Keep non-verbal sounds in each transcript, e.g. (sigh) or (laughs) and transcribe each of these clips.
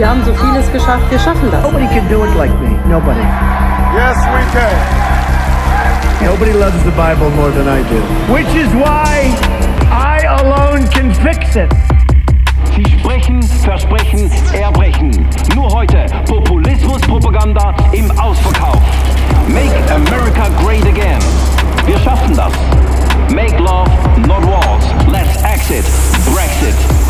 Wir haben so vieles geschafft, wir schaffen das. Nobody can do it like me. Nobody. Yes, we can. Nobody loves the Bible more than I do. Which is why I alone can fix it. Sie sprechen, versprechen, erbrechen. Nur heute Populismus-Propaganda im Ausverkauf. Make America great again. Wir schaffen das. Make love, not wars. Let's exit. Brexit.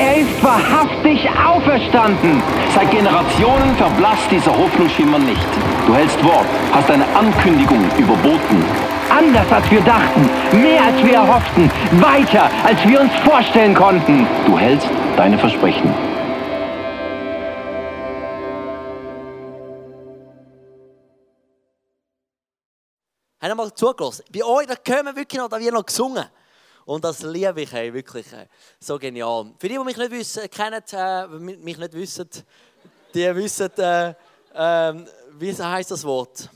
Er ist wahrhaftig auferstanden! Seit Generationen verblasst dieser Hoffnungsschimmer nicht. Du hältst Wort, hast eine Ankündigung überboten. Anders als wir dachten, mehr als wir erhofften, weiter als wir uns vorstellen konnten. Du hältst deine Versprechen. Haben wir mal zugelassen? Bei euch, da wir wirklich noch, da wird noch gesungen. Und das liebe ich ey, wirklich ey. so genial. Für die, die mich nicht wissen, kennen, äh, mich nicht wissen, die wissen, äh, äh, wie heißt das Wort?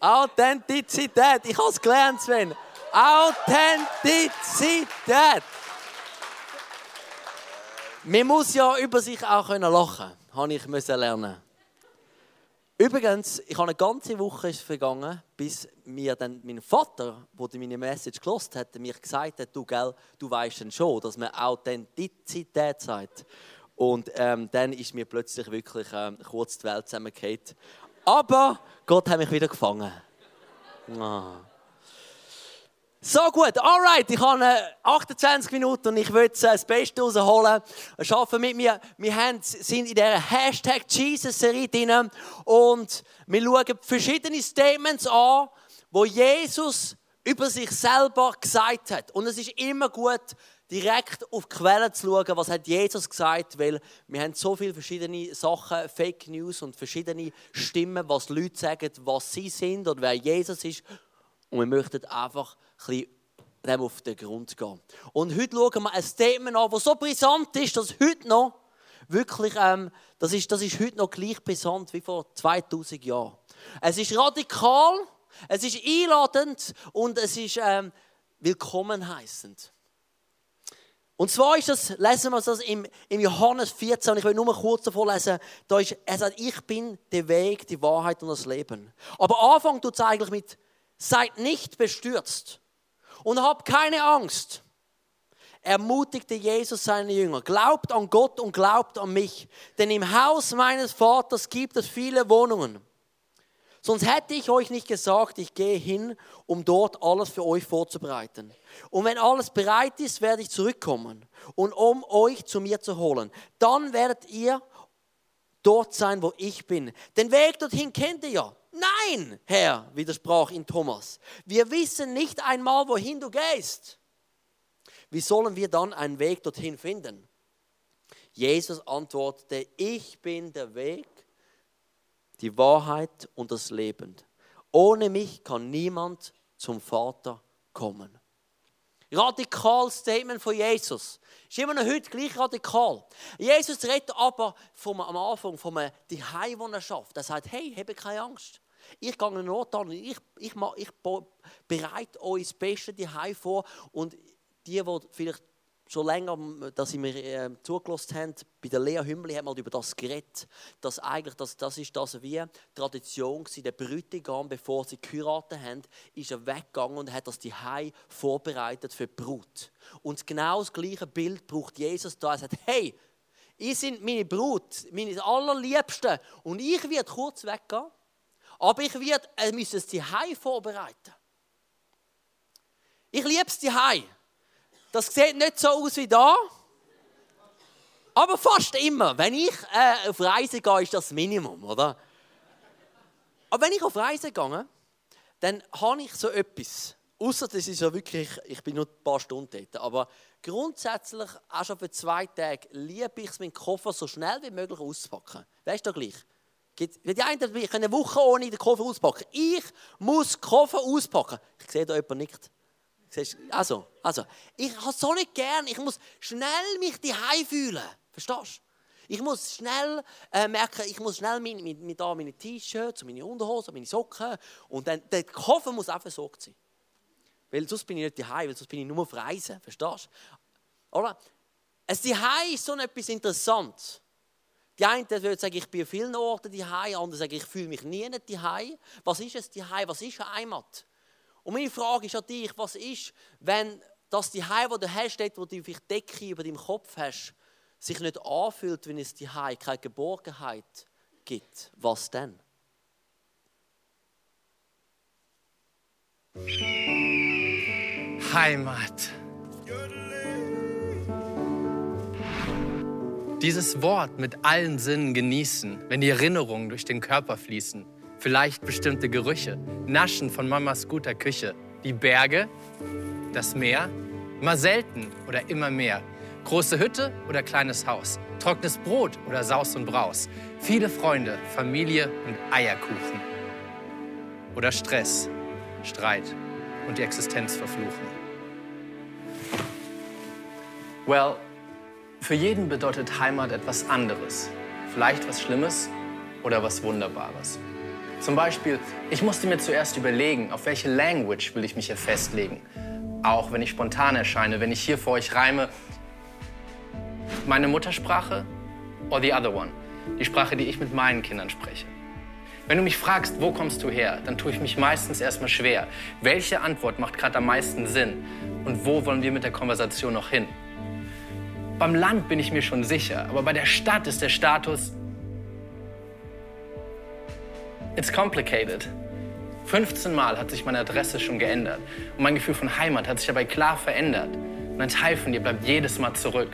Authentizität. Ich habe es gelernt, Sven. Authentizität. Man muss ja über sich auch können lachen, habe ich müssen lernen. Übrigens, ich habe eine ganze Woche vergangen, bis mir dann mein Vater, der meine Message gelost hat, mir gesagt hat, du, gell, du weißt dann schon, dass man Authentizität sagt. Und ähm, dann ist mir plötzlich wirklich ähm, kurz die Welt zusammengefallen. Aber Gott hat mich wieder gefangen. Ah. So gut, alright, ich habe 28 Minuten und ich will das Beste rausholen. Schaffen mit mir. Wir sind in dieser Hashtag Jesus-Serie drin und wir schauen verschiedene Statements an, wo Jesus über sich selber gesagt hat. Und es ist immer gut, direkt auf die Quelle zu schauen, was hat Jesus gesagt, weil wir haben so viele verschiedene Sachen, Fake News und verschiedene Stimmen, was Leute sagen, was sie sind oder wer Jesus ist. Und wir möchten einfach ein bisschen dem auf den Grund gehen. Und heute schauen wir ein Statement an, das so brisant ist, dass heute noch wirklich, ähm, das, ist, das ist heute noch gleich brisant wie vor 2000 Jahren. Es ist radikal, es ist einladend und es ist ähm, willkommen heißend. Und zwar ist das, lesen wir das im, im Johannes 14, und ich will nur kurz davor lesen, da ist, er sagt, ich bin der Weg, die Wahrheit und das Leben. Aber Anfang tut es eigentlich mit, seid nicht bestürzt und habt keine Angst. Ermutigte Jesus seine Jünger, glaubt an Gott und glaubt an mich, denn im Haus meines Vaters gibt es viele Wohnungen. Sonst hätte ich euch nicht gesagt, ich gehe hin, um dort alles für euch vorzubereiten. Und wenn alles bereit ist, werde ich zurückkommen und um euch zu mir zu holen. Dann werdet ihr dort sein, wo ich bin. Den Weg dorthin kennt ihr ja. Nein, Herr, widersprach ihn Thomas. Wir wissen nicht einmal, wohin du gehst. Wie sollen wir dann einen Weg dorthin finden? Jesus antwortete, ich bin der Weg, die Wahrheit und das Leben. Ohne mich kann niemand zum Vater kommen. Radikal Statement von Jesus. Ist immer noch heute gleich radikal. Jesus redet aber vom, am Anfang von einem Heim, das er sagt, hey, habe keine Angst. Ich gehe einen Ort an, ich, ich, ich bereite euch das Beste Heim vor und die, die vielleicht schon länger, dass sie mir äh, zugelassen haben, bei der Lea Hümmeli hat man über das geredet, dass eigentlich das, das ist das wie Tradition war, der Bräutigam, bevor sie geheiratet haben, ist er weggegangen und hat das die vorbereitet für die Brut. Und genau das gleiche Bild braucht Jesus da. Er sagt, hey, ihr sind meine Brut, meine allerliebsten und ich werde kurz weggehen, aber ich werde, äh, müssen es die vorbereiten. Ich liebe es die das sieht nicht so aus wie da. Aber fast immer. Wenn ich äh, auf Reise gehe, ist das, Minimum, oder? Aber wenn ich auf Reise gehe, dann habe ich so etwas. Außer das ist ja wirklich, ich bin nur ein paar Stunden dort. Aber grundsätzlich, auch schon für zwei Tage, liebe ich es, meinen Koffer so schnell wie möglich auszupacken. Weißt du gleich? Die einen können eine Woche ohne den Koffer auspacken. Ich muss den Koffer auspacken. Ich sehe da jemanden nicht. Also, also, ich habe so nicht gern. Ich muss schnell mich daheim fühlen. Verstehst du? Ich muss schnell äh, merken, ich muss schnell meine, meine, meine, da meine T-Shirts, meine Unterhosen, meine Socken und dann der Koffer muss auch versorgt sein. Weil sonst bin ich nicht daheim, weil sonst bin ich nur auf Reisen. Verstehst du? Oder? Ein Zuhause ist so etwas Interessantes. Die einen würden sagen, ich bin an vielen Orten daheim, andere sagen, ich fühle mich nie daheim. Was ist es daheim? Was ist eine Heimat? Und meine Frage ist an dich, was ist, wenn das Zuhause, das du hast, dort, wo du vielleicht Decke über deinem Kopf hast, sich nicht anfühlt, wenn es Zuhause keine Geborgenheit gibt? Was dann? Heimat. Dieses Wort mit allen Sinnen genießen, wenn die Erinnerungen durch den Körper fließen. Vielleicht bestimmte Gerüche, Naschen von Mamas guter Küche. Die Berge, das Meer, immer selten oder immer mehr. Große Hütte oder kleines Haus. Trockenes Brot oder Saus und Braus. Viele Freunde, Familie und Eierkuchen. Oder Stress, Streit und die Existenz verfluchen. Well, für jeden bedeutet Heimat etwas anderes. Vielleicht was Schlimmes oder was Wunderbares. Zum Beispiel, ich musste mir zuerst überlegen, auf welche Language will ich mich hier festlegen. Auch wenn ich spontan erscheine, wenn ich hier vor euch reime, meine Muttersprache or the other one, die Sprache, die ich mit meinen Kindern spreche. Wenn du mich fragst, wo kommst du her, dann tue ich mich meistens erstmal schwer. Welche Antwort macht gerade am meisten Sinn? Und wo wollen wir mit der Konversation noch hin? Beim Land bin ich mir schon sicher, aber bei der Stadt ist der Status. It's complicated. 15 Mal hat sich meine Adresse schon geändert und mein Gefühl von Heimat hat sich dabei klar verändert. Und ein Teil von dir bleibt jedes Mal zurück.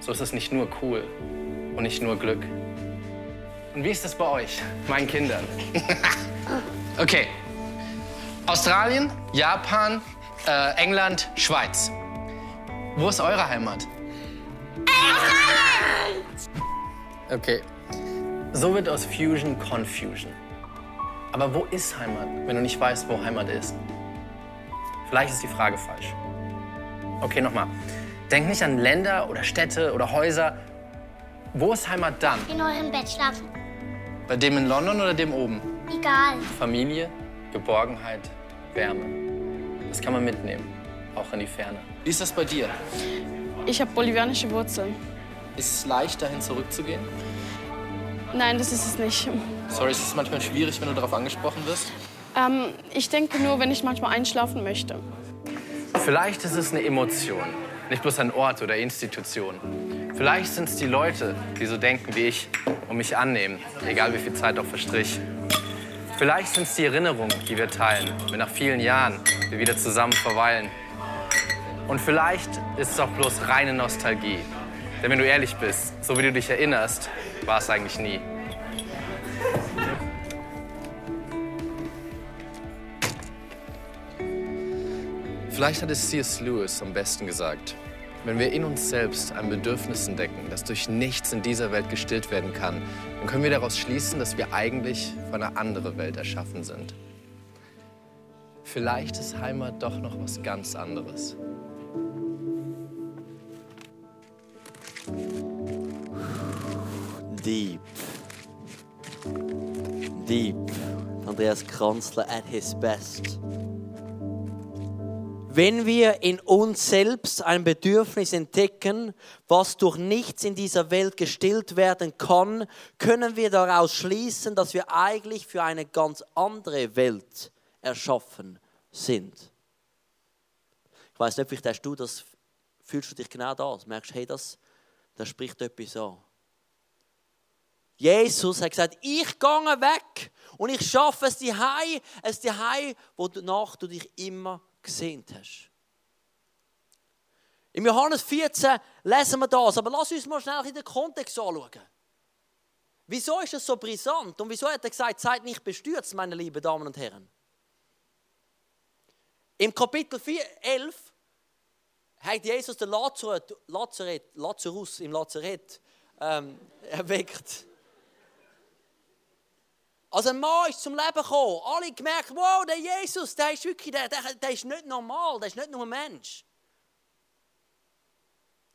So ist es nicht nur cool und nicht nur Glück. Und wie ist es bei euch, meinen Kindern? (laughs) okay. Australien, Japan, äh, England, Schweiz. Wo ist eure Heimat? Okay. So wird aus Fusion Confusion. Aber wo ist Heimat, wenn du nicht weißt, wo Heimat ist? Vielleicht ist die Frage falsch. Okay, nochmal. Denk nicht an Länder oder Städte oder Häuser. Wo ist Heimat dann? In eurem Bett schlafen. Bei dem in London oder dem oben? Egal. Familie, Geborgenheit, Wärme. Das kann man mitnehmen, auch in die Ferne. Wie ist das bei dir? Ich habe bolivianische Wurzeln. Ist es leicht, dahin zurückzugehen? Nein, das ist es nicht. Sorry, ist es manchmal schwierig, wenn du darauf angesprochen wirst? Ähm, ich denke nur, wenn ich manchmal einschlafen möchte. Vielleicht ist es eine Emotion, nicht bloß ein Ort oder Institution. Vielleicht sind es die Leute, die so denken wie ich und mich annehmen, egal wie viel Zeit auch verstrich. Vielleicht sind es die Erinnerungen, die wir teilen, wenn nach vielen Jahren wir wieder zusammen verweilen. Und vielleicht ist es auch bloß reine Nostalgie. Denn wenn du ehrlich bist, so wie du dich erinnerst, war es eigentlich nie. Vielleicht hat es C.S. Lewis am besten gesagt. Wenn wir in uns selbst ein Bedürfnis entdecken, das durch nichts in dieser Welt gestillt werden kann, dann können wir daraus schließen, dass wir eigentlich für eine andere Welt erschaffen sind. Vielleicht ist Heimat doch noch was ganz anderes. Deep. Deep. Andreas Kranzler at his best. Wenn wir in uns selbst ein Bedürfnis entdecken, was durch nichts in dieser Welt gestillt werden kann, können wir daraus schließen, dass wir eigentlich für eine ganz andere Welt erschaffen sind. Ich weiß nicht, vielleicht hast du das, fühlst du dich genau da, merkst, hey, das, das spricht etwas an. Jesus hat gesagt, ich gehe weg und ich schaffe es dir heim, es dir heim, wonach du dich immer gesehnt hast. Im Johannes 14 lesen wir das, aber lass uns mal schnell in den Kontext anschauen. Wieso ist es so brisant und wieso hat er gesagt, seid nicht bestürzt, meine lieben Damen und Herren? Im Kapitel 4, 11 hat Jesus den Lazarus, Lazarus, im Lazarett ähm, (laughs) erweckt. Also ein Mann ist zum Leben gekommen. Alle gemerkt, wow, der Jesus, der ist wirklich, der, der, der ist nicht normal, der ist nicht nur ein Mensch.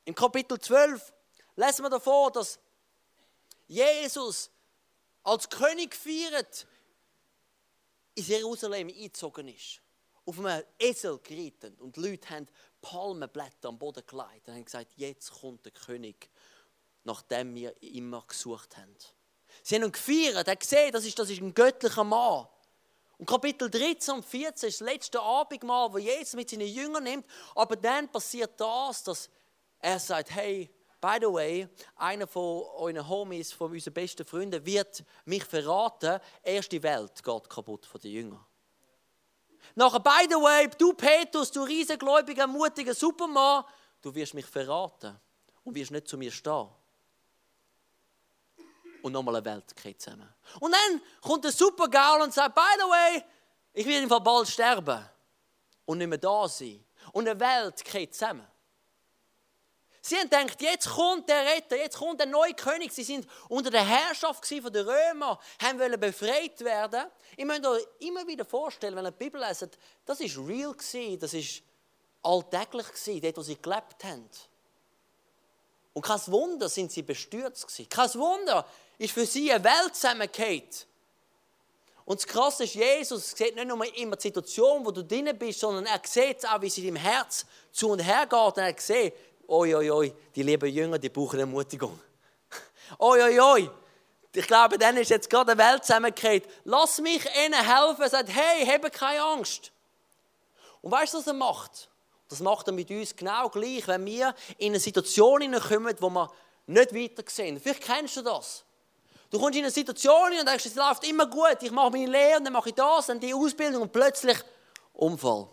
Im Kapitel 12 lesen wir davor, dass Jesus als König feiert in Jerusalem eingezogen ist. Auf einem Esel geritten. Und die Leute haben Palmenblätter am Boden gelegt und haben gesagt, jetzt kommt der König, nachdem wir immer gesucht haben. Sie haben ihn gefeiert, er hat gesehen, das ist, das ist ein göttlicher Mann. Und Kapitel 13 und 14 ist das letzte Abendmahl, wo Jesus mit seinen Jüngern nimmt. Aber dann passiert das, dass er sagt, hey, by the way, einer von euren Homies, von unseren besten Freunden, wird mich verraten. Erst die Welt geht kaputt von den Jüngern. Nachher, by the way, du Petrus, du riesengläubiger, mutiger Supermann, du wirst mich verraten und wirst nicht zu mir stehen. Und nochmal eine Welt zusammen. Und dann kommt der Supergaul und sagt, by the way, ich werde einfach bald sterben und nicht mehr da sein. Und eine Welt geht zusammen. Sie haben gedacht, jetzt kommt der Retter, jetzt kommt der neue König. Sie sind unter der Herrschaft von den Römern, haben wollen befreit werden. Ich möchte euch immer wieder vorstellen, wenn ihr die Bibel leset, das ist real das ist alltäglich dort, wo sie gelebt haben. Und kein Wunder sind sie bestürzt. Kein Wunder ist für sie eine Welt zusammengeht. Und das Krasse ist, Jesus sieht nicht nur immer die Situation, wo du drin bist, sondern er sieht auch, wie sie im Herz zu und her geht. Und er sieht, oi, oi, oi, die lieben Jünger, die brauchen Ermutigung. (laughs) oi, oi, oi. Ich glaube, dann ist jetzt gerade eine Welt zusammengekehrt. Lass mich ihnen helfen. Er sagt, hey, habe keine Angst. Und weißt du, was er macht? Das macht er mit uns genau gleich, wenn wir in eine Situation hineinkommen, wo wir nicht weiter sehen. Vielleicht kennst du das. Du kommst in eine Situation und denkst, es läuft immer gut, ich mache meine Lehre, und dann mache ich das, dann die Ausbildung und plötzlich Unfall.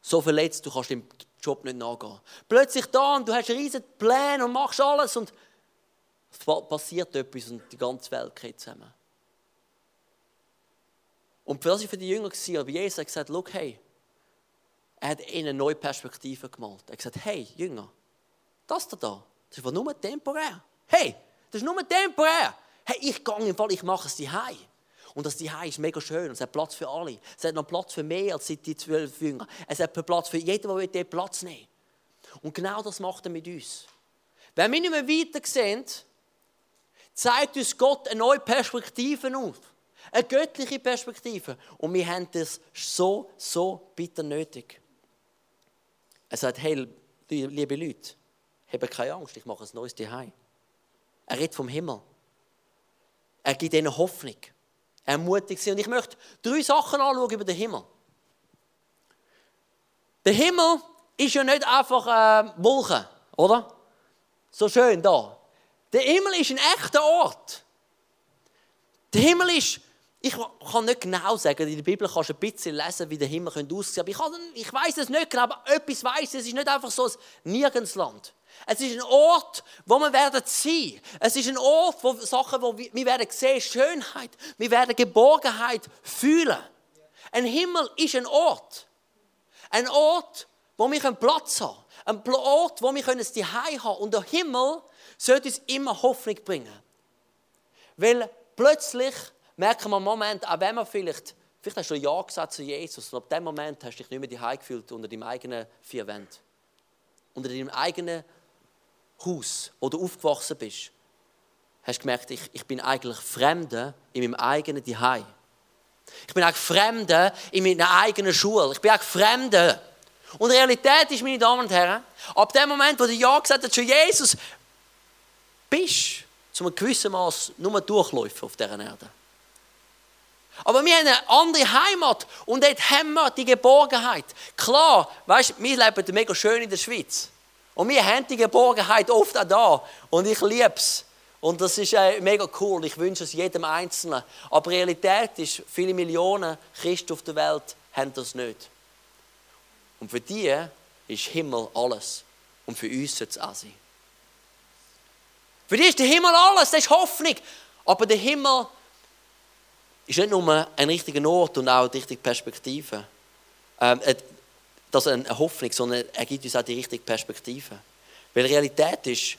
So verletzt, du kannst dem Job nicht nachgehen. Plötzlich da und du hast riesige Pläne und machst alles und es passiert etwas und die ganze Welt geht zusammen. Und das war für die Jünger, aber Jesus hat gesagt, Look, hey, er hat ihnen eine neue Perspektive gemalt. Er hat gesagt, hey, Jünger, das da, das ist nur temporär. Hey, das ist nur temporär. Hey, ich gehe im Fall, ich mache es daheim. Und das Zuhause ist mega schön. Es hat Platz für alle. Es hat noch Platz für mehr als die zwölf Jünger. Es hat Platz für jeden, der dort Platz nehmen Und genau das macht er mit uns. Wenn wir nicht mehr weiter sehen, zeigt uns Gott eine neue Perspektive auf. Eine göttliche Perspektive. Und wir haben das so, so bitter nötig. Er sagt, hey, liebe Leute, habt keine Angst, ich mache ein neues Zuhause. Er redet vom Himmel. Er gibt ihnen Hoffnung ermutigt sind. Und ich möchte drei Sachen anschauen über den Himmel. Der Himmel ist ja nicht einfach äh, Wolken, oder? So schön da. Der Himmel ist ein echter Ort. Der Himmel ist, ich kann nicht genau sagen, in der Bibel kannst du ein bisschen lesen, wie der Himmel aussehen könnte. Aber ich, ich weiß es nicht genau, aber etwas weiß. Es ist nicht einfach so ein Nirgendsland. Es ist ein Ort, wo wir werden sein. Es ist ein Ort, wo Sachen, wo wir, wir werden sehen, Schönheit, wir werden Geborgenheit fühlen. Ein Himmel ist ein Ort. Ein Ort, wo wir Platz haben Ein Ort, wo wir ein Zuhause haben Und der Himmel sollte uns immer Hoffnung bringen. Weil plötzlich merken wir im Moment, auch wenn wir vielleicht, vielleicht hast du Ja gesagt zu Jesus und ab dem Moment hast du dich nicht mehr die gefühlt unter deinem eigenen vier Wänden. Unter deinem eigenen Haus oder aufgewachsen bist, hast du gemerkt, ich, ich bin eigentlich Fremde in meinem eigenen Zuhause. Ich bin eigentlich Fremde in meiner eigenen Schule. Ich bin eigentlich Fremde. Und die Realität ist, meine Damen und Herren, ab dem Moment, wo du Ja gesagt hast zu Jesus, bist du zu einem gewissen Maß nur Durchläufer auf dieser Erde. Aber wir haben eine andere Heimat und dort haben wir die Geborgenheit. Klar, weißt du, wir leben mega schön in der Schweiz. Und wir haben die Geborgenheit oft auch da. Und ich liebe es. Und das ist äh, mega cool. Ich wünsche es jedem Einzelnen. Aber Realität ist, viele Millionen Christen auf der Welt haben das nicht. Und für die ist Himmel alles. Und für uns sollte es auch sein. Für die ist der Himmel alles, das ist Hoffnung. Aber der Himmel ist nicht nur ein richtiger Ort und auch eine richtige Perspektive. Ähm, das ist eine Hoffnung, sondern er gibt uns auch die richtige Perspektive. Weil die Realität ist,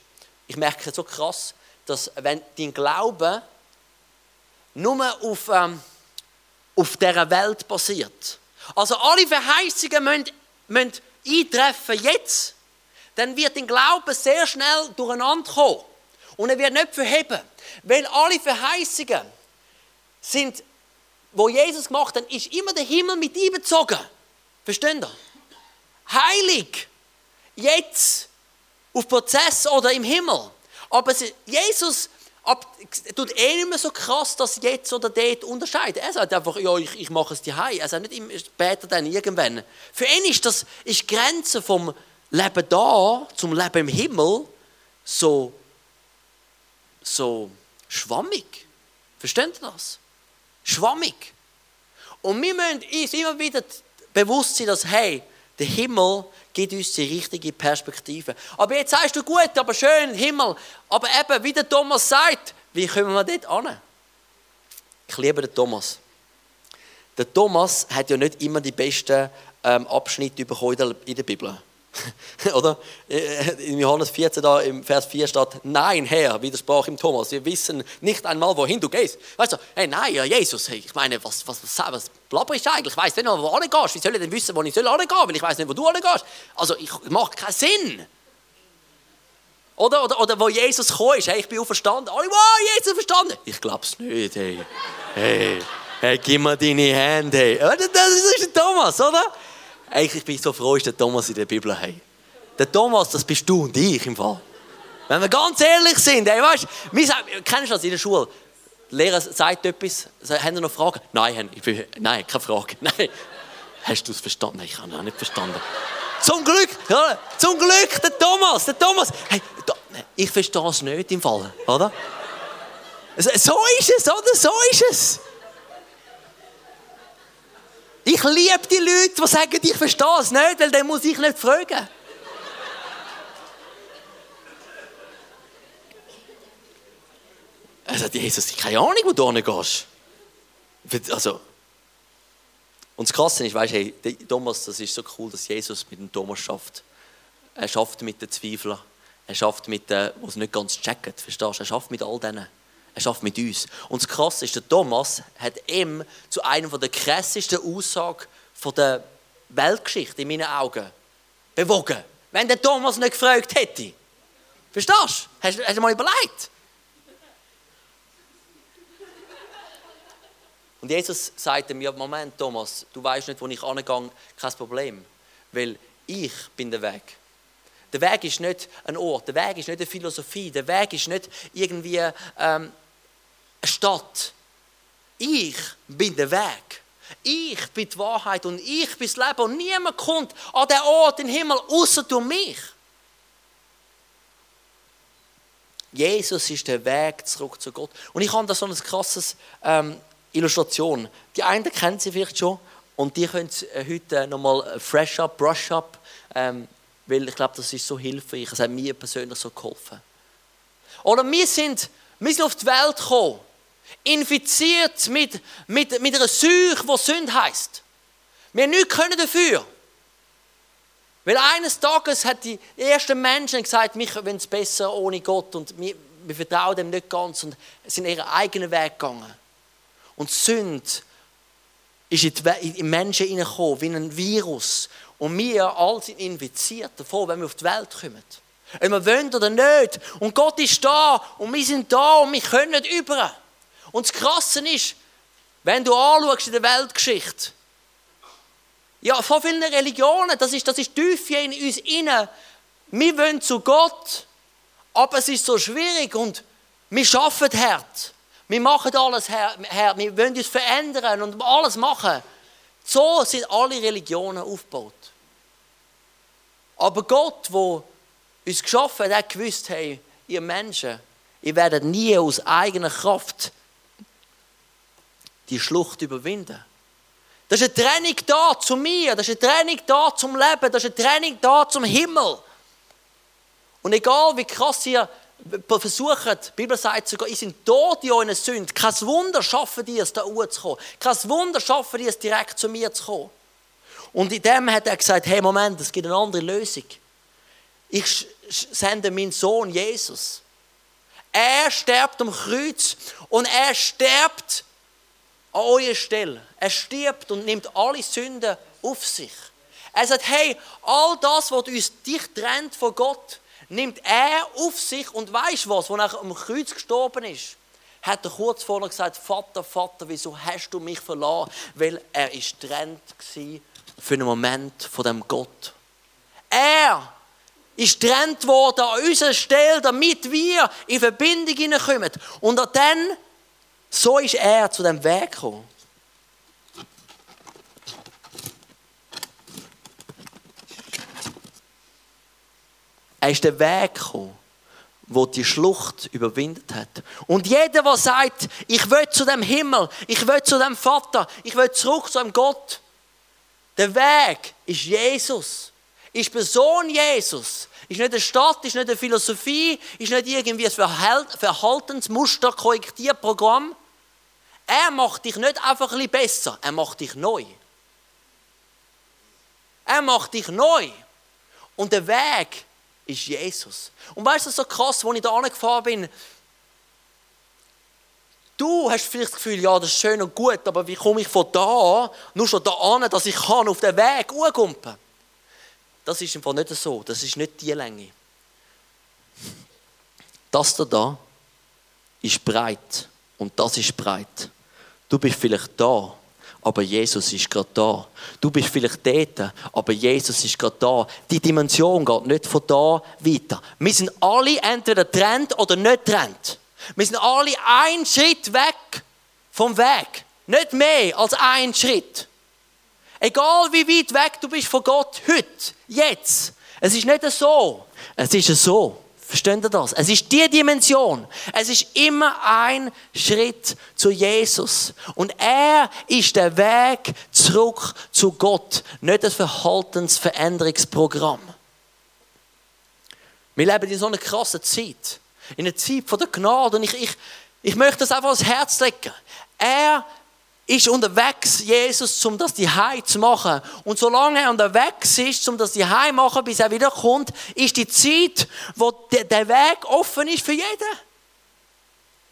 ich merke so krass, dass wenn dein Glaube nur auf, ähm, auf dieser Welt basiert. Also alle Verheißungen müssen, müssen eintreffen jetzt. Dann wird dein Glaube sehr schnell durcheinander kommen. Und er wird nicht verheben. Weil alle Verheißungen sind, wo Jesus gemacht hat, ist immer der Himmel mit einbezogen. Versteht ihr? Heilig. Jetzt. Auf Prozess oder im Himmel. Aber Jesus ab, tut eh nicht mehr so krass, dass jetzt oder dort unterscheidet. Er sagt einfach, ja, ich, ich mache es dir. Er sagt nicht später dann irgendwann. Für ihn ist das ist die Grenze vom Leben da zum Leben im Himmel so, so schwammig. Versteht ihr das? Schwammig. Und wir müssen uns immer wieder bewusst sein, dass, hey, der Himmel gibt uns die richtige Perspektive. Aber jetzt sagst du, gut, aber schön, Himmel. Aber eben, wie der Thomas sagt, wie kommen wir dort an? Ich liebe den Thomas. Der Thomas hat ja nicht immer die besten ähm, Abschnitte bekommen in der Bibel. (laughs) Oder? In Johannes 14, da im Vers 4 steht, nein, Herr, widersprach ihm Thomas, wir wissen nicht einmal, wohin du gehst. Weißt du, hey, nein, ja, Jesus, hey, ich meine, was, was, was, was blabber ich eigentlich? Ich weiß nicht, wo du gehst. Wie soll ich denn wissen, wo ich soll gehen Weil ich weiß nicht, wo du gehst. Also, ich macht keinen Sinn. Oder, oder, oder wo Jesus gekommen ist, hey, ich bin auferstanden. Alle, wow, Jesus verstanden. Ich glaub's nicht, hey. Hey, hey, gib mir deine Hände, hey. Das ist Thomas, oder? Ich bin so froh, ist der Thomas in der Bibel. Hey. Der Thomas, das bist du und ich im Fall. Wenn wir ganz ehrlich sind, hey, weißt, sagen, kennst du das in der Schule? Der Lehrer sagt etwas, haben Sie noch Fragen? Nein, ich bin, nein, keine Frage. (laughs) Nein. Hast du es verstanden? Nein, ich habe es nicht verstanden. Zum Glück, zum Glück, der Thomas, der Thomas. Hey, ich verstehe es nicht im Fall, oder? So ist es, oder? So ist es. Ich liebe die Leute, die sagen, ich verstehe es nicht, weil dann muss ich nicht fragen. Er sagt, Jesus, ich habe keine Ahnung, wo du hingehst. Also, und das Krasse ist, weißt du, hey, Thomas, das ist so cool, dass Jesus mit dem Thomas schafft. Er schafft mit den Zweiflern. Er schafft mit den, die es nicht ganz checken. Verstehst du? Er schafft mit all denen. Er schafft mit uns. Und das Krasse ist, der Thomas hat ihm zu einem der krassesten Aussagen der Weltgeschichte in meinen Augen bewogen. Wenn der Thomas nicht gefragt hätte. Verstehst du? Hast, hast du mal überlegt? Und Jesus sagte mir, Moment Thomas, du weißt nicht, wo ich angehe, kein Problem. Weil ich bin der Weg. Der Weg ist nicht ein Ort, der Weg ist nicht eine Philosophie, der Weg ist nicht irgendwie ähm, Stadt. Ich bin der Weg. Ich bin die Wahrheit und ich bin das Leben. Und niemand kommt an den Ort im Himmel, außer durch mich. Jesus ist der Weg zurück zu Gott. Und ich habe da so eine krasse ähm, Illustration. Die einen kennen sie vielleicht schon und die können äh, heute nochmal fresh up, brush up, ähm, weil ich glaube, das ist so hilfreich. Es hat mir persönlich so geholfen. Oder wir sind, wir sind auf die Welt gekommen infiziert mit, mit, mit einer Seuche, die Sünde heisst. Wir nichts können dafür. Weil eines Tages hat die ersten Menschen gesagt, wir wollen es besser ohne Gott und wir, wir vertrauen dem nicht ganz und sind ihren eigenen Weg gegangen. Und Sünde ist in die Menschen hineingekommen wie ein Virus. Und wir alle sind infiziert davon, wenn wir auf die Welt kommen. Ob wir wollen oder nicht. Und Gott ist da und wir sind da und wir können nicht über. Und das Krasse ist, wenn du anschaust in der Weltgeschichte, ja, von vielen Religionen, das ist, das ist tief in uns inne. Wir wollen zu Gott, aber es ist so schwierig und wir schaffen hart. Wir machen alles hart. Wir wollen uns verändern und alles machen. So sind alle Religionen aufgebaut. Aber Gott, der uns geschaffen hat, hat gewusst, hey, ihr Menschen, ihr werdet nie aus eigener Kraft die Schlucht überwinden. Das ist eine Trennung da zu mir, das ist eine Trennung da zum Leben, das ist eine Trennung da zum Himmel. Und egal wie krass ihr versucht, die Bibel sagt sogar, ihr sind tot in euren Sünden. Kein Wunder schaffen die es, da zu kommen. Kein Wunder schaffen die es, direkt zu mir zu kommen. Und in dem hat er gesagt, hey Moment, es gibt eine andere Lösung. Ich sende meinen Sohn Jesus. Er stirbt am Kreuz und er stirbt an eurer Stelle. Er stirbt und nimmt alle Sünden auf sich. Er sagt, hey, all das, was uns dich trennt von Gott, nimmt er auf sich und weißt was, wo er am Kreuz gestorben ist, hat er kurz vorher gesagt, Vater, Vater, wieso hast du mich verlassen? Weil er ist trennt für einen Moment von dem Gott. Er ist trennt worden an unserer Stelle, damit wir in Verbindung hineinkommen. Und dann, so ist er zu dem Weg gekommen. Er ist der Weg gekommen, wo die Schlucht überwindet hat. Und jeder, der sagt, ich will zu dem Himmel, ich will zu dem Vater, ich will zurück zu dem Gott, der Weg ist Jesus. Ist Person Jesus. Ist nicht eine Stadt, ist nicht eine Philosophie, ist nicht irgendwie ein Verhaltensmuster, Korrektierprogramm. Er macht dich nicht einfach ein bisschen besser, er macht dich neu. Er macht dich neu. Und der Weg ist Jesus. Und weißt du, so krass, als ich da angefahren bin, Du hast vielleicht das Gefühl, ja, das ist schön und gut, aber wie komme ich von da nur schon da an, dass ich kann auf den Weg umkumpen? Das ist einfach nicht so. Das ist nicht die Länge. Das da ist breit und das ist breit. Du bist vielleicht da, aber Jesus ist gerade da. Du bist vielleicht dort, aber Jesus ist gerade da. Die Dimension geht nicht von da weiter. Wir sind alle entweder trennt oder nicht trennt. Wir sind alle einen Schritt weg vom Weg. Nicht mehr als ein Schritt. Egal wie weit weg du bist von Gott, heute, jetzt. Es ist nicht so. Es ist so. Versteht ihr das? Es ist die Dimension. Es ist immer ein Schritt zu Jesus. Und er ist der Weg zurück zu Gott, nicht ein Verhaltensveränderungsprogramm. Wir leben in so einer krassen Zeit. In einer Zeit der Gnade. Und ich, ich, ich möchte das einfach ans Herz legen. Er ist unterwegs, Jesus, um das die zu machen. Und solange er unterwegs ist, um das die zu machen, bis er wiederkommt, ist die Zeit, wo der Weg offen ist für jeden.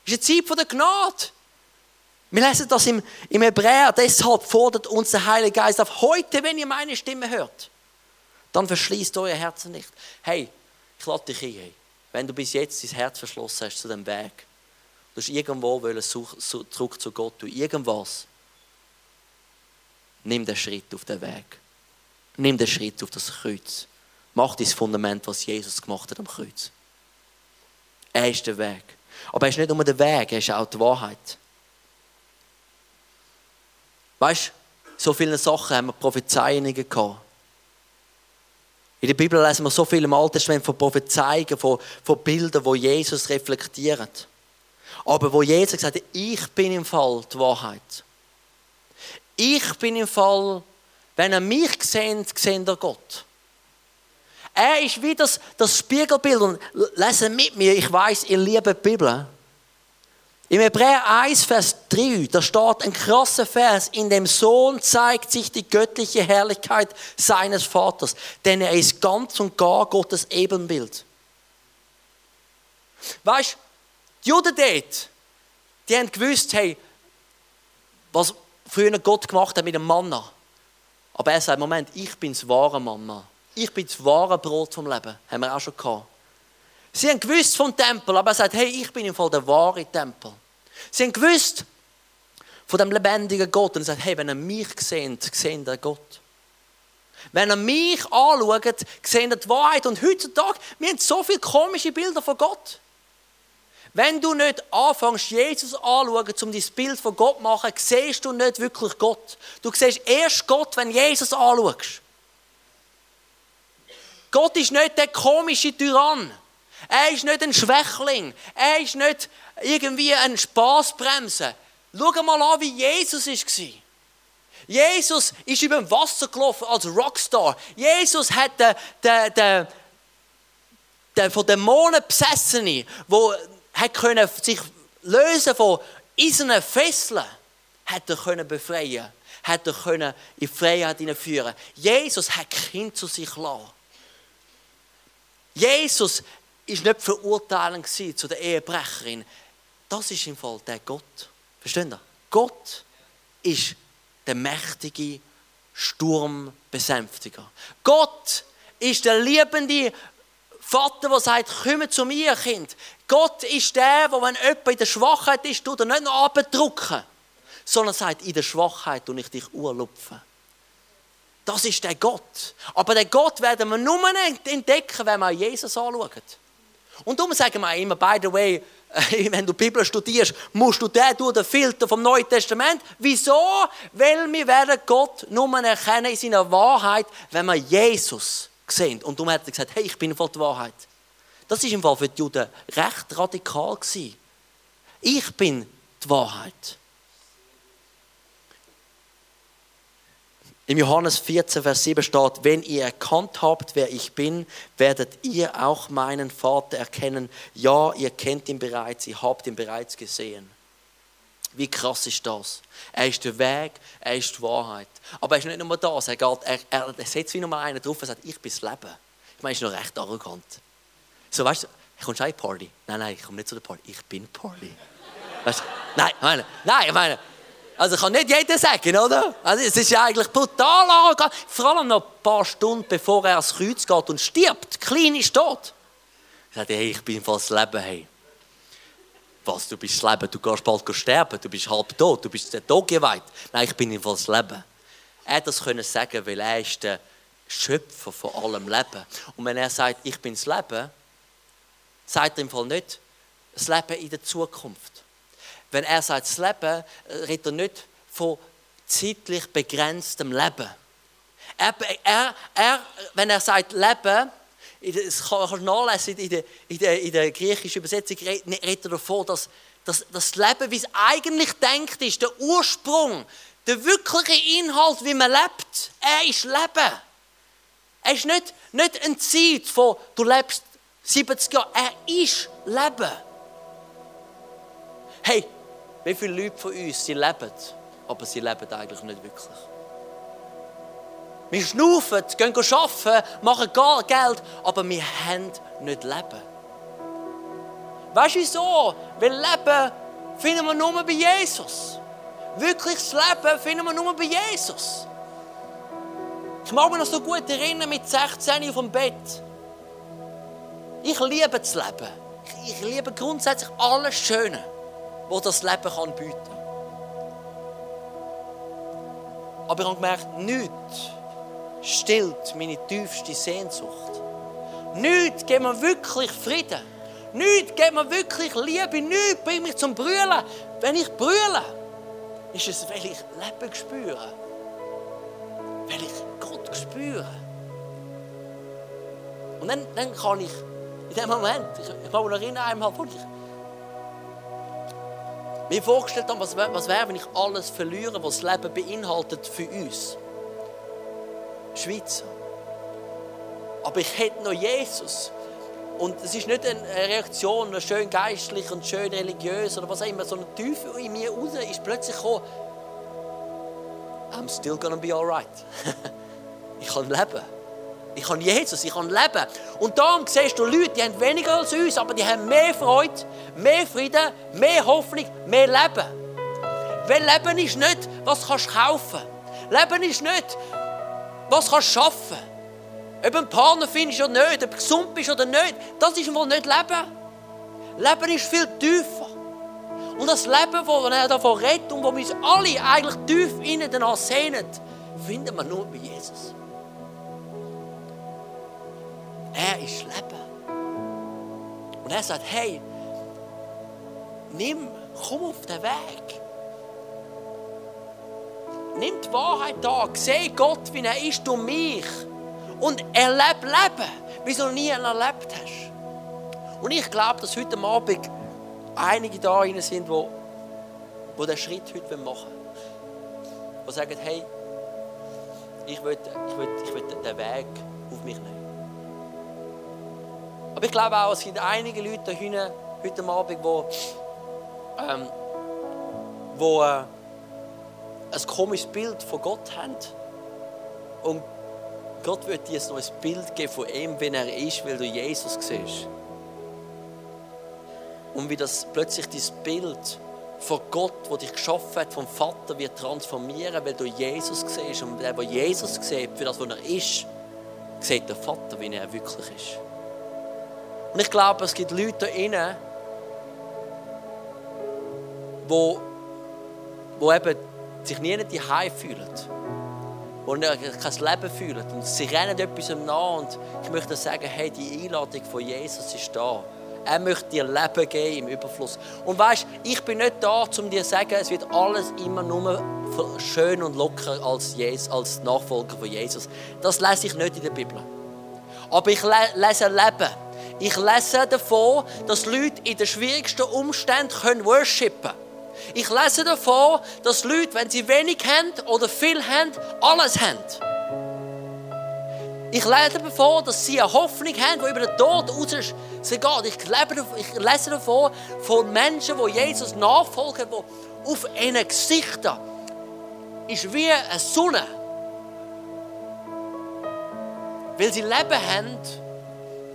Ist eine Zeit der Gnade. Wir lesen das im, im Hebräer, deshalb fordert uns der Heilige Geist auf, heute, wenn ihr meine Stimme hört, dann verschließt euer Herzen nicht. Hey, ich lade dich ein, wenn du bis jetzt dein Herz verschlossen hast zu dem Weg, Du hast irgendwo wollen, zurück zu Gott, du irgendwas. Nimm den Schritt auf den Weg. Nimm den Schritt auf das Kreuz. Mach das Fundament, was Jesus gemacht hat am Kreuz. Er ist der Weg. Aber er ist nicht nur der Weg, er ist auch die Wahrheit. Weißt du, so viele Sachen haben wir Prophezeiungen gehabt. In der Bibel lesen wir so viel im Alten Testament von Prophezeiungen, von, von Bildern, wo Jesus reflektiert. Aber wo Jesus gesagt hat, ich bin im Fall die Wahrheit. Ich bin im Fall, wenn er mich sieht, sieht er Gott. Er ist wie das, das Spiegelbild. Und lesen mit mir, ich weiß, ihr liebt die Bibel. Im Hebräer 1, Vers 3, da steht ein krasser Vers, in dem Sohn zeigt sich die göttliche Herrlichkeit seines Vaters, denn er ist ganz und gar Gottes Ebenbild. Weißt du, die Juden dort, die haben gewusst, hey, was früher Gott gemacht hat mit dem Manna. Aber er sagt, Moment, ich bin das wahre Manna. Ich bin das wahre Brot vom Leben. Haben wir auch schon gehabt. Sie haben gewusst vom Tempel, aber er sagt, hey, ich bin im Fall der wahre Tempel. Sie haben gewusst von dem lebendigen Gott und er sagt, hey, wenn ihr mich seht, seht ihr Gott. Wenn ihr mich anschaut, seht ihr die Wahrheit. Und heutzutage, wir haben so viele komische Bilder von Gott. Wenn du nicht anfängst, Jesus anzuschauen, um dein Bild von Gott zu machen, siehst du nicht wirklich Gott. Du siehst erst Gott, wenn Jesus anschaust. Gott ist nicht der komische Tyrann. Er ist nicht ein Schwächling. Er ist nicht irgendwie ein Spaßbremse. Schau mal an, wie Jesus war. Jesus ist über dem Wasser gelaufen als Rockstar. Jesus hat den, den, den, den von Dämonen besessene, wo hat können sich lösen von eisernen Fesseln, hat er können befreien, hat er können in Freiheit führen. Jesus hat Kind zu sich gelassen. Jesus ist nicht verurteilend zu der Ehebrecherin. Das ist im Fall der Gott. Versteht ihr? Gott ist der mächtige Sturmbesänftiger. Gott ist der liebende Vater, der sagt, komm zu mir, Kind. Gott ist der, der, wenn jemand in der Schwachheit ist, tut er nicht noch abdrücken, sondern sagt, in der Schwachheit und ich dich urlupfen. Das ist der Gott. Aber den Gott werden wir nur entdecken, wenn wir Jesus anschauen. Und darum sagen wir immer, by the way, (laughs) wenn du die Bibel studierst, musst du den durch den Filter vom Neuen Testament. Wieso? Weil wir werden Gott nur erkennen in seiner Wahrheit, wenn wir Jesus sehen. Und darum hat er gesagt, hey, ich bin voll die Wahrheit. Das ist im Fall für die Juden recht radikal gewesen. Ich bin die Wahrheit. Im Johannes 14, Vers 7 steht, wenn ihr erkannt habt, wer ich bin, werdet ihr auch meinen Vater erkennen. Ja, ihr kennt ihn bereits, ihr habt ihn bereits gesehen. Wie krass ist das? Er ist der Weg, er ist die Wahrheit. Aber er ist nicht nur das, er, geht, er, er, setzt wie Nummer einen drauf und sagt, ich bin das Leben. Ich meine, er ist noch recht arrogant. So, weißt du, kommst du auch Party? Nein, nein, ich komme nicht zu der Party, ich bin Party. Weißt du? Nein, meine, nein, ich meine, also kann nicht jeder sagen, oder? Also es ist ja eigentlich brutal arrogant. Vor allem noch ein paar Stunden bevor er ans Kreuz geht und stirbt. Klein ist tot. Er sagt, hey, ich bin fast Leben, hey. Was, du bist das Leben, du gehst bald sterben, du bist halb tot, du bist der Tod geweiht. Nein, ich bin im das Leben. Er hat das können sagen, weil er ist der Schöpfer von allem Leben. Und wenn er sagt, ich bin das Leben, sagt er im Fall nicht das Leben in der Zukunft. Wenn er sagt, das Leben, redet er nicht von zeitlich begrenztem Leben. Er, er, er, wenn er sagt Leben, das kannst du nachlesen in der, in der, in der griechischen Übersetzung, redet er davon, dass, dass das Leben, wie es eigentlich denkt ist, der Ursprung, der wirkliche Inhalt, wie man lebt, er ist Leben. Er ist nicht, nicht ein Zeit von, du lebst 70 Jahre, er ist Leben. Hey, wie viele Leute von uns, sie leben, aber sie leben eigentlich nicht wirklich. Wir schnaufen, gehen arbeiten, machen Geld, aber wir haben nicht Leben. Weißt du wieso? Weil Leben finden wir nur bei Jesus. Wirkliches Leben finden wir nur bei Jesus. Ich mag mich noch so gut erinnern mit 16 auf dem Bett. Ich liebe das Leben. Ich liebe grundsätzlich alles Schöne wo das Leben kann bieten kann. Aber ich habe gemerkt, nichts stillt meine tiefste Sehnsucht. Nichts gibt mir wirklich Frieden. Nichts gibt mir wirklich Liebe. Nichts bringt mich zum Brüllen. Wenn ich brülle, ist es, weil ich Leben spüre. Weil ich Gott spüre. Und dann, dann kann ich in dem Moment, ich, ich mag mich noch erinnern, einmal, wo ich mir vorgestellt habe, was wäre, was wär, wenn ich alles verliere, was das Leben beinhaltet für uns. Schweizer. Aber ich hätte noch Jesus. Und es ist nicht eine Reaktion, schön geistlich und schön religiös oder was auch immer, sondern tief in mir raus ist plötzlich gekommen, I'm still gonna be alright. (laughs) ich kann leben. Ich habe Jesus, ich kann leben. Und darum siehst du Leute, die haben weniger als uns, aber die haben mehr Freude, mehr Frieden, mehr Hoffnung, mehr Leben. Weil Leben ist nicht, was du kaufen kannst. Leben ist nicht, was du schaffen kannst. Ob du einen Partner findest oder nicht, ob du gesund bist oder nicht, das ist wohl nicht Leben. Leben ist viel tiefer. Und das Leben, das er davon redet und wo wir uns alle eigentlich tief innen danach sehnen, finden wir nur bei Jesus. Er ist Leben. Und er sagt, hey, nimm, komm auf den Weg. Nimm die Wahrheit an, sehe Gott, wie er ist durch mich. Und erlebe Leben, wie du nie erlebt hast. Und ich glaube, dass heute Abend einige da sind, die, die den Schritt heute machen wollen. Die sagen, hey, ich will, ich, will, ich will den Weg auf mich nehmen. Aber ich glaube auch, es gibt einige Leute hier heute Abend, die, ähm, wo, äh, ein komisches Bild von Gott haben. Und Gott wird dir ein neues Bild geben von ihm, wenn er ist, weil du Jesus siehst. und wie das plötzlich dein Bild von Gott, wo dich geschaffen hat, vom Vater, wird transformieren, weil du Jesus siehst. Und der, der Jesus sieht, für das, was er ist, sieht der Vater, wie er wirklich ist. Und ich glaube, es gibt Leute da innen, wo, wo eben sich nie die fühlen, wo kein Leben fühlen und sie rennen etwas nach und ich möchte sagen, hey, die Einladung von Jesus ist da. Er möchte dir Leben geben im Überfluss. Und weißt, ich bin nicht da, um dir zu sagen, es wird alles immer nur schön und locker als, Jesus, als Nachfolger von Jesus. Das lese ich nicht in der Bibel. Aber ich lese Leben. Ich lese davon, dass Leute in den schwierigsten Umständen worshipen können. Ich lese davon, dass Leute, wenn sie wenig haben oder viel haben, alles haben. Ich lese davon, dass sie eine Hoffnung haben, die über den Tod raus geht. Ich lese davon von Menschen, die Jesus nachfolgen, die auf ihren Gesichtern ist wie eine Sonne. Weil sie Leben haben,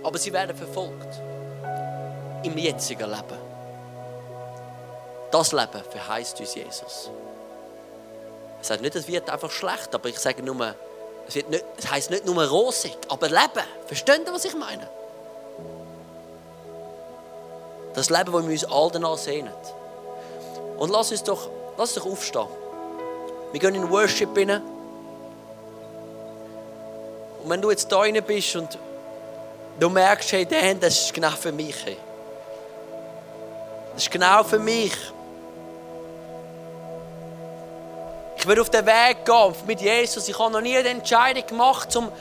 aber sie werden verfolgt. Im jetzigen Leben. Das Leben verheißt uns Jesus. Es sagt nicht, es wird einfach schlecht, aber ich sage nur, es, wird nicht, es heisst nicht nur rosig, aber Leben. Versteht ihr, was ich meine? Das Leben, das wir uns all danach sehnen. Und lass uns doch, lass uns doch aufstehen. Wir gehen in Worship rein. Und wenn du jetzt da rein bist und du merkst, hey, Dan, das ist genau für mich. Das ist genau für mich. Ich will auf den Weg gehen mit Jesus. Ich habe noch nie die Entscheidung gemacht, um,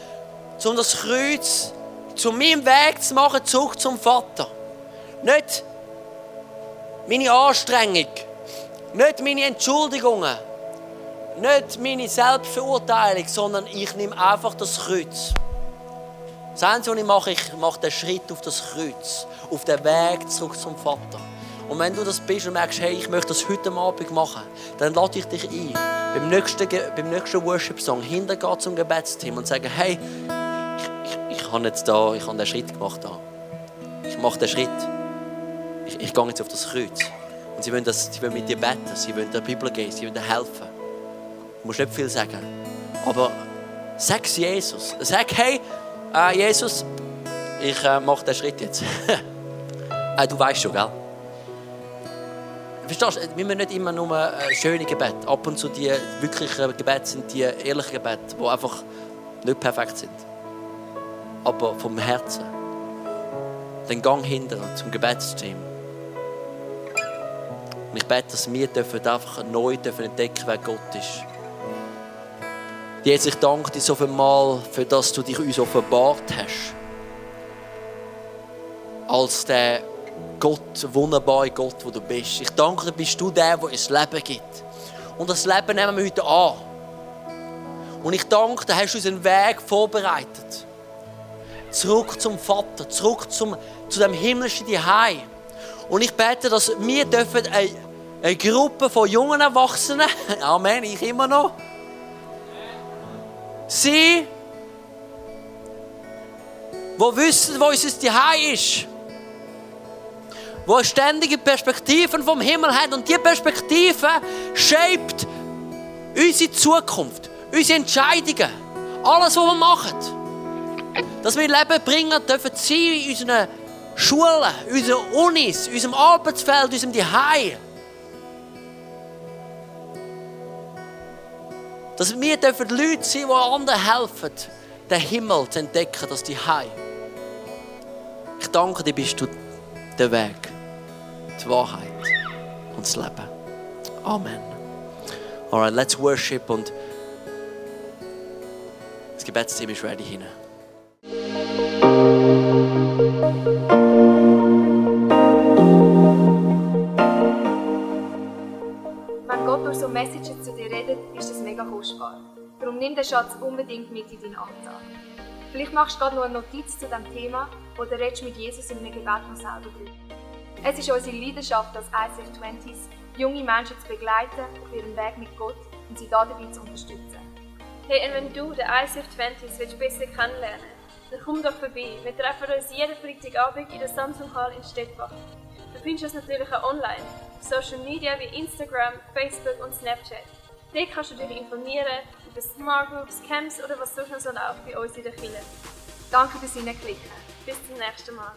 um das Kreuz zu meinem Weg zu machen, zurück zum Vater. Nicht meine Anstrengung, nicht meine Entschuldigungen, nicht meine Selbstverurteilung, sondern ich nehme einfach das Kreuz. Das Einzige, was ich mache, ich mache den Schritt auf das Kreuz, auf den Weg zurück zum Vater. Und wenn du das bist und merkst, hey, ich möchte das heute Abend machen, dann lade ich dich ein, beim nächsten, beim nächsten Worship-Song hintergehen zum Gebetsteam und sagen, hey, ich, ich, ich habe jetzt da, ich habe den Schritt gemacht da. Ich mache den Schritt. Ich, ich gehe jetzt auf das Kreuz. Und sie wollen, das, sie wollen mit dir beten, sie wollen der Bibel geben, sie wollen dir helfen. Du musst nicht viel sagen. Aber sag es Jesus. Sag, hey, äh, Jesus, ich äh, mache den Schritt jetzt. (laughs) äh, du weißt schon, gell? Verstehst du, wir müssen nicht immer nur äh, schöne Gebete. Ab und zu die wirklichen Gebete sind die ehrlichen Gebete, die einfach nicht perfekt sind. Aber vom Herzen. Den Gang hinter zum Gebetsteam. Und ich bete, dass wir dürfen einfach neu dürfen entdecken, wer Gott ist. Jesus, ich danke dir so viel Mal, für das du dich uns offenbart hast. Als der Gott, wunderbare Gott, wo du bist. Ich danke dir, bist du der, der uns Leben gibt. Und das Leben nehmen wir heute an. Und ich danke dir, hast du uns einen Weg vorbereitet. Zurück zum Vater, zurück zum, zu dem himmlischen Zuhause. Und ich bete, dass wir dürfen eine, eine Gruppe von jungen Erwachsenen, (laughs) Amen, ich immer noch, sein, die wissen, wo unser Zuhause ist wo ständige Perspektiven vom Himmel hat und diese Perspektive shaped unsere Zukunft, unsere Entscheidungen, alles, was wir machen. Dass wir Leben bringen dürfen sie in unseren Schulen, unseren Unis, unserem Arbeitsfeld, unserem Zuhause. Dass wir dürfen Leute sein, die anderen helfen, den Himmel zu entdecken, das Zuhause. Ich danke dir, bist du der Weg die Wahrheit und das Leben. Amen. Alright, let's worship und das Gebetsteam ist ready hin. Wenn Gott durch so Messages zu dir redet, ist das mega kostbar. Darum nimm den Schatz unbedingt mit in deinen Alltag. Vielleicht machst du gerade noch eine Notiz zu diesem Thema oder redest mit Jesus in einem Gebet noch selber drüber. Es ist unsere Leidenschaft als ICF 20s, junge Menschen zu begleiten auf ihrem Weg mit Gott und sie dabei zu unterstützen. Hey, und wenn du den ICF 20s willst besser kennenlernen dann komm doch vorbei. Wir treffen uns jeden Freitagabend in der Samsung Hall in Stettbach. Du findest uns natürlich auch online, auf Social Media wie Instagram, Facebook und Snapchat. Dort kannst du dich informieren über Smart Groups, Camps oder was sonst noch so läuft bei uns in der Kirche. Danke fürs Hineinklicken. Bis zum nächsten Mal.